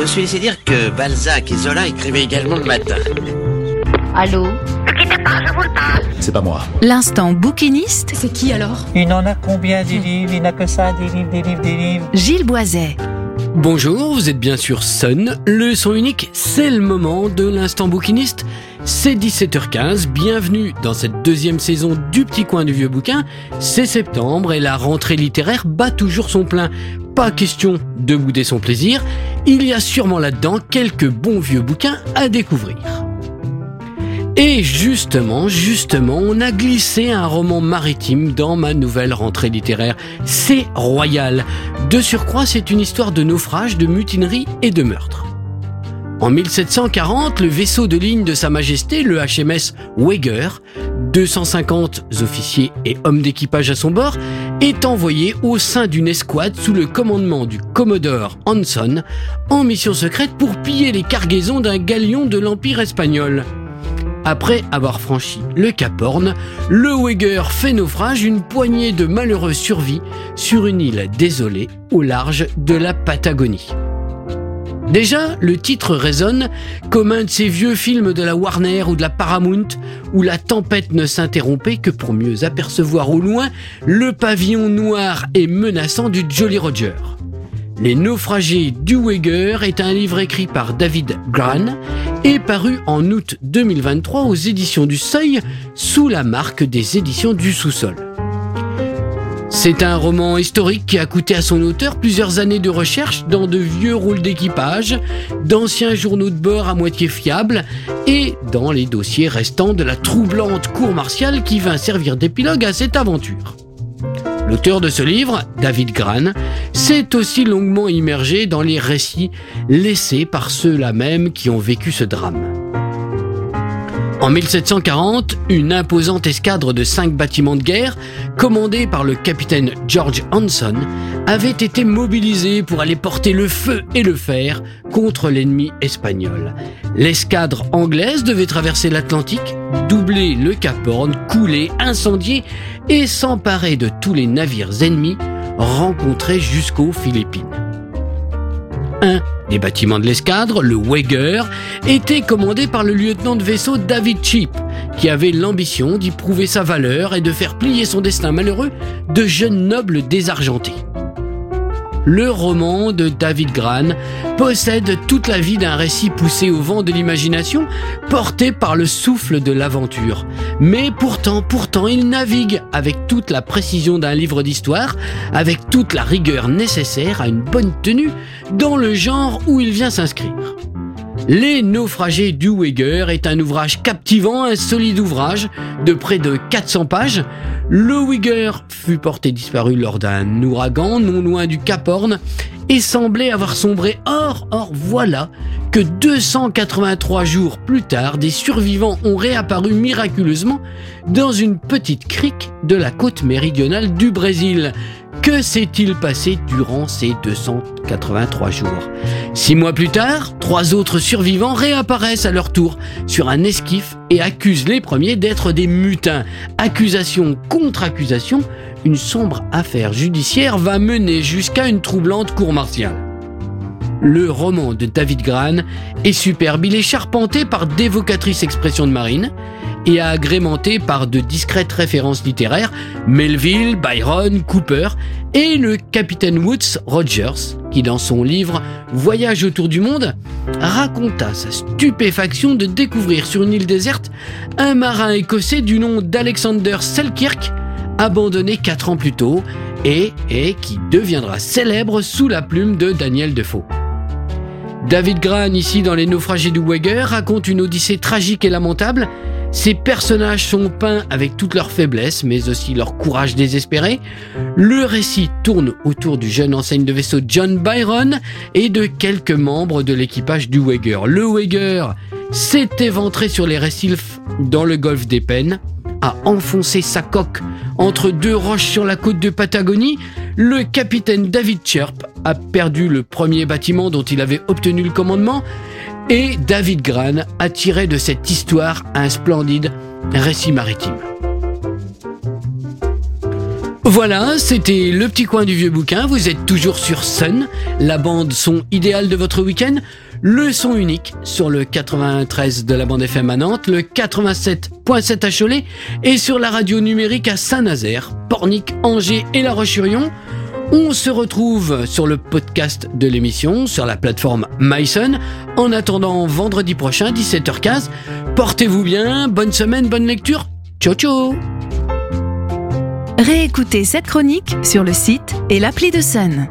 Je suis laissé dire que Balzac et Zola écrivaient également le matin. Allô C'est pas moi. L'instant bouquiniste, C'est qui alors? Il n'en a combien des livres? Il n'a que ça, des livres, des livres, des livres. Gilles Boiset. Bonjour, vous êtes bien sûr Sun, le son unique, c'est le moment de l'instant bouquiniste. C'est 17h15, bienvenue dans cette deuxième saison du Petit Coin du Vieux Bouquin. C'est septembre et la rentrée littéraire bat toujours son plein. Pas question de bouder son plaisir, il y a sûrement là-dedans quelques bons vieux bouquins à découvrir. Et justement, justement, on a glissé un roman maritime dans ma nouvelle rentrée littéraire. C'est Royal. De surcroît, c'est une histoire de naufrage, de mutinerie et de meurtre. En 1740, le vaisseau de ligne de Sa Majesté, le HMS Wager, 250 officiers et hommes d'équipage à son bord, est envoyé au sein d'une escouade sous le commandement du Commodore Hanson en mission secrète pour piller les cargaisons d'un galion de l'Empire espagnol. Après avoir franchi le Cap Horn, le Wager fait naufrage une poignée de malheureux survit sur une île désolée au large de la Patagonie. Déjà, le titre résonne comme un de ces vieux films de la Warner ou de la Paramount où la tempête ne s'interrompait que pour mieux apercevoir au loin le pavillon noir et menaçant du Jolly Roger. Les naufragés du Wager est un livre écrit par David Gran et paru en août 2023 aux éditions du Seuil sous la marque des éditions du sous-sol. C'est un roman historique qui a coûté à son auteur plusieurs années de recherche dans de vieux rôles d'équipage, d'anciens journaux de bord à moitié fiables et dans les dossiers restants de la troublante cour martiale qui vint servir d'épilogue à cette aventure. L'auteur de ce livre, David Gran, s'est aussi longuement immergé dans les récits laissés par ceux-là même qui ont vécu ce drame. En 1740, une imposante escadre de cinq bâtiments de guerre, commandée par le capitaine George Hanson, avait été mobilisée pour aller porter le feu et le fer contre l'ennemi espagnol. L'escadre anglaise devait traverser l'Atlantique, doubler le Cap Horn, couler, incendier et s'emparer de tous les navires ennemis rencontrés jusqu'aux Philippines. Un des bâtiments de l'escadre, le Wager, était commandé par le lieutenant de vaisseau David Cheap, qui avait l'ambition d'y prouver sa valeur et de faire plier son destin malheureux de jeunes nobles désargentés. Le roman de David Gran possède toute la vie d'un récit poussé au vent de l'imagination, porté par le souffle de l'aventure. Mais pourtant, pourtant, il navigue avec toute la précision d'un livre d'histoire, avec toute la rigueur nécessaire à une bonne tenue dans le genre où il vient s'inscrire. Les naufragés du Wager est un ouvrage captivant, un solide ouvrage de près de 400 pages. Le Wager fut porté disparu lors d'un ouragan non loin du Cap Horn et semblait avoir sombré. Or, or, voilà que 283 jours plus tard, des survivants ont réapparu miraculeusement dans une petite crique de la côte méridionale du Brésil. Que s'est-il passé durant ces 283 jours? Six mois plus tard, trois autres survivants réapparaissent à leur tour sur un esquif et accusent les premiers d'être des mutins. Accusation contre accusation, une sombre affaire judiciaire va mener jusqu'à une troublante cour martiale. Le roman de David Gran est superbe, il est charpenté par d'évocatrices expressions de marine et agrémenté par de discrètes références littéraires, Melville, Byron, Cooper et le capitaine Woods Rogers, qui dans son livre Voyage autour du monde raconta sa stupéfaction de découvrir sur une île déserte un marin écossais du nom d'Alexander Selkirk, abandonné quatre ans plus tôt et, qui deviendra célèbre sous la plume de Daniel Defoe. David Gran, ici dans Les naufragés du Wager, raconte une odyssée tragique et lamentable. Ces personnages sont peints avec toutes leurs faiblesses, mais aussi leur courage désespéré. Le récit tourne autour du jeune enseigne de vaisseau John Byron et de quelques membres de l'équipage du Wager. Le Wager s'est éventré sur les récifs dans le golfe des Pennes, a enfoncé sa coque entre deux roches sur la côte de Patagonie, le capitaine David Chirp a perdu le premier bâtiment dont il avait obtenu le commandement et David Gran a tiré de cette histoire un splendide récit maritime. Voilà, c'était le petit coin du vieux bouquin. Vous êtes toujours sur Sun, la bande son idéale de votre week-end. Le son unique sur le 93 de la bande FM à le 87.7 à Cholet et sur la radio numérique à Saint-Nazaire, Pornic, Angers et La Roche-sur-Yon. On se retrouve sur le podcast de l'émission, sur la plateforme MySun. En attendant vendredi prochain, 17h15, portez-vous bien, bonne semaine, bonne lecture. Ciao ciao Réécoutez cette chronique sur le site et l'appli de Sun.